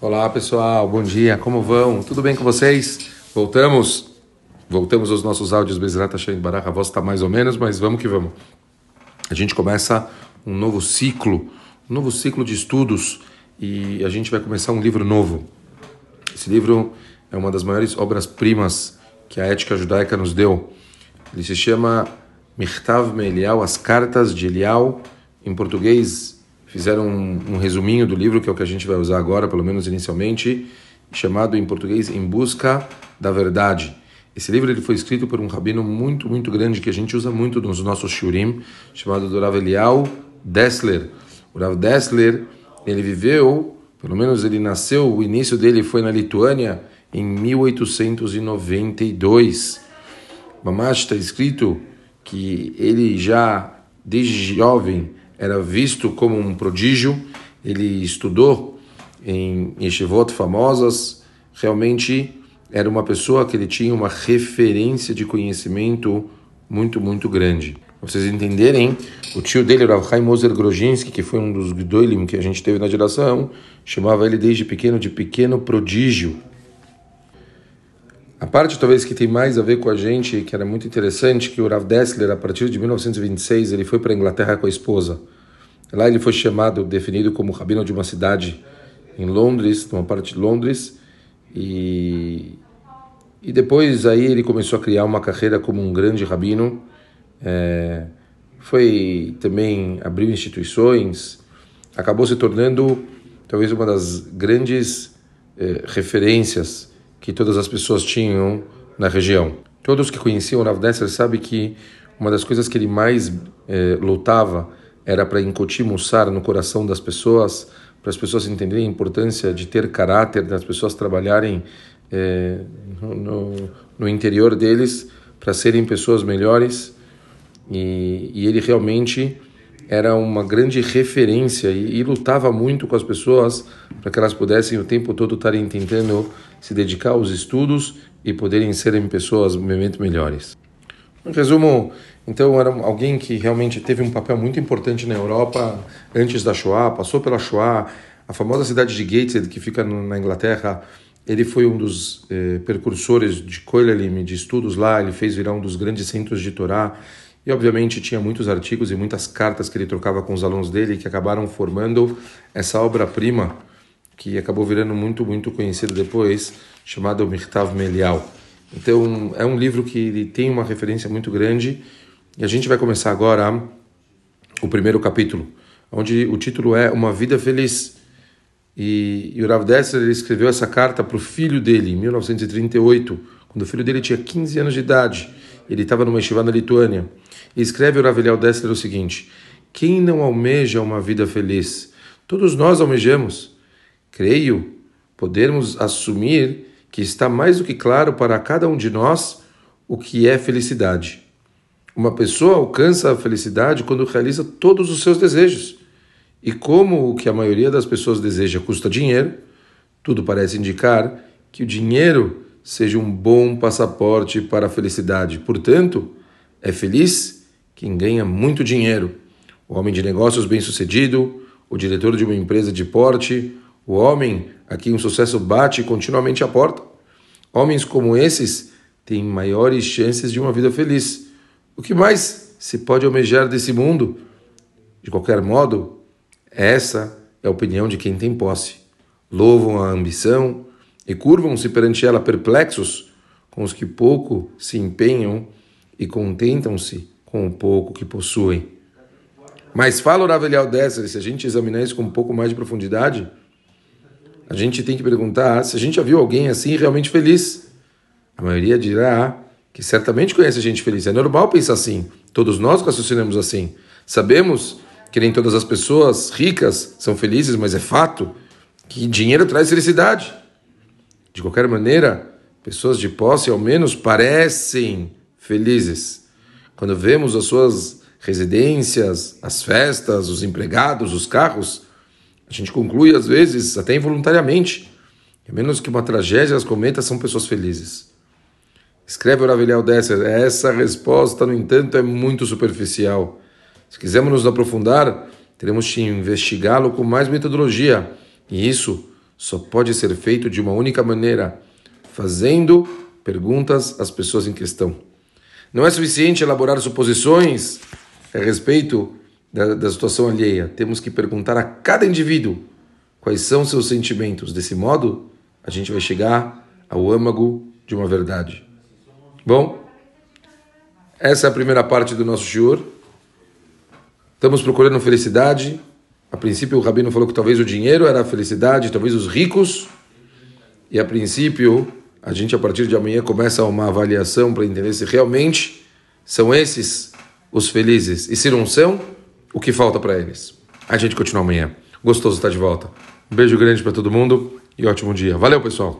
Olá pessoal, bom dia, como vão? Tudo bem com vocês? Voltamos? Voltamos aos nossos áudios Bezerra Hashem Barach, a voz está mais ou menos, mas vamos que vamos. A gente começa um novo ciclo, um novo ciclo de estudos e a gente vai começar um livro novo. Esse livro é uma das maiores obras-primas que a ética judaica nos deu. Ele se chama Mirtav Melial, As Cartas de Elial, em português fizeram um, um, resuminho do livro, que é o que a gente vai usar agora, pelo menos inicialmente, chamado em português Em Busca da Verdade. Esse livro ele foi escrito por um rabino muito, muito grande que a gente usa muito nos nossos shurim, chamado do Rav Elial Dessler. O Rav Dessler, ele viveu, pelo menos ele nasceu, o início dele foi na Lituânia em 1892. Mamash está escrito que ele já, desde jovem, era visto como um prodígio, ele estudou em yeshivot famosas, realmente era uma pessoa que ele tinha uma referência de conhecimento muito, muito grande. Vocês entenderem, o tio dele, Rav Chaim Moser Grozhinsky, que foi um dos Gdoilim que a gente teve na geração, chamava ele desde pequeno de pequeno prodígio. A parte talvez que tem mais a ver com a gente, que era muito interessante, que o Rav Dessler, a partir de 1926, ele foi para a Inglaterra com a esposa. Lá ele foi chamado, definido como rabino de uma cidade em Londres, numa parte de Londres, e, e depois aí ele começou a criar uma carreira como um grande rabino. É, foi também abriu instituições, acabou se tornando talvez uma das grandes é, referências que todas as pessoas tinham na região. Todos que conheciam o Rav Dessler sabem que uma das coisas que ele mais eh, lutava era para incutir Mussar no coração das pessoas, para as pessoas entenderem a importância de ter caráter, das pessoas trabalharem eh, no, no, interior deles para serem pessoas melhores. E, e, ele realmente era uma grande referência e, e lutava muito com as pessoas para que elas pudessem o tempo todo estarem tentando se dedicar aos estudos e poderem serem pessoas muito melhores. Em resumo, então era alguém que realmente teve um papel muito importante na Europa antes da Shoah, passou pela Shoah, a famosa cidade de Gateshead que fica na Inglaterra, ele foi um dos eh, precursores de Koilelim, de estudos lá, ele fez virar um dos grandes centros de Torá. E obviamente tinha muitos artigos e muitas cartas que ele trocava com os alunos dele que acabaram formando essa obra-prima que acabou virando muito, muito conhecido depois, chamado Mirtav Melial. Então, é um livro que ele tem uma referência muito grande e a gente vai começar agora o primeiro capítulo, onde o título é Uma Vida Feliz. E, e o Rav Dessler escreveu essa carta para o filho dele em 1938, quando o filho dele tinha 15 anos de idade. Ele estava numa estivada na Lituânia. E escreve o Rav Eliel Dessler o seguinte: Quem não almeja uma vida feliz? Todos nós almejamos. Creio podermos assumir que está mais do que claro para cada um de nós o que é felicidade. Uma pessoa alcança a felicidade quando realiza todos os seus desejos. E como o que a maioria das pessoas deseja custa dinheiro, tudo parece indicar que o dinheiro seja um bom passaporte para a felicidade. Portanto, é feliz quem ganha muito dinheiro. O homem de negócios bem-sucedido, o diretor de uma empresa de porte, o homem a quem o sucesso bate continuamente à porta. Homens como esses têm maiores chances de uma vida feliz. O que mais se pode almejar desse mundo? De qualquer modo, essa é a opinião de quem tem posse. Louvam a ambição e curvam-se perante ela perplexos com os que pouco se empenham e contentam-se com o pouco que possuem. Mas fala o Ravelial dessa, se a gente examinar isso com um pouco mais de profundidade, a gente tem que perguntar se a gente já viu alguém assim realmente feliz. A maioria dirá que certamente conhece gente feliz. É normal pensar assim. Todos nós raciocinamos assim. Sabemos que nem todas as pessoas ricas são felizes, mas é fato que dinheiro traz felicidade. De qualquer maneira, pessoas de posse ao menos parecem felizes. Quando vemos as suas residências, as festas, os empregados, os carros, a gente conclui, às vezes, até involuntariamente, a menos que uma tragédia as cometa, são pessoas felizes. Escreve o Ravelhal Desser, essa resposta, no entanto, é muito superficial. Se quisermos nos aprofundar, teremos que investigá-lo com mais metodologia. E isso só pode ser feito de uma única maneira, fazendo perguntas às pessoas em questão. Não é suficiente elaborar suposições a respeito da, da situação alheia. Temos que perguntar a cada indivíduo quais são seus sentimentos. Desse modo, a gente vai chegar ao âmago de uma verdade. Bom, essa é a primeira parte do nosso shiur. Estamos procurando felicidade. A princípio, o Rabino falou que talvez o dinheiro era a felicidade, talvez os ricos. E a princípio, a gente a partir de amanhã começa uma avaliação para entender se realmente são esses os felizes e se não são, o que falta para eles. A gente continua amanhã. Gostoso estar de volta. Um beijo grande para todo mundo e ótimo dia. Valeu, pessoal.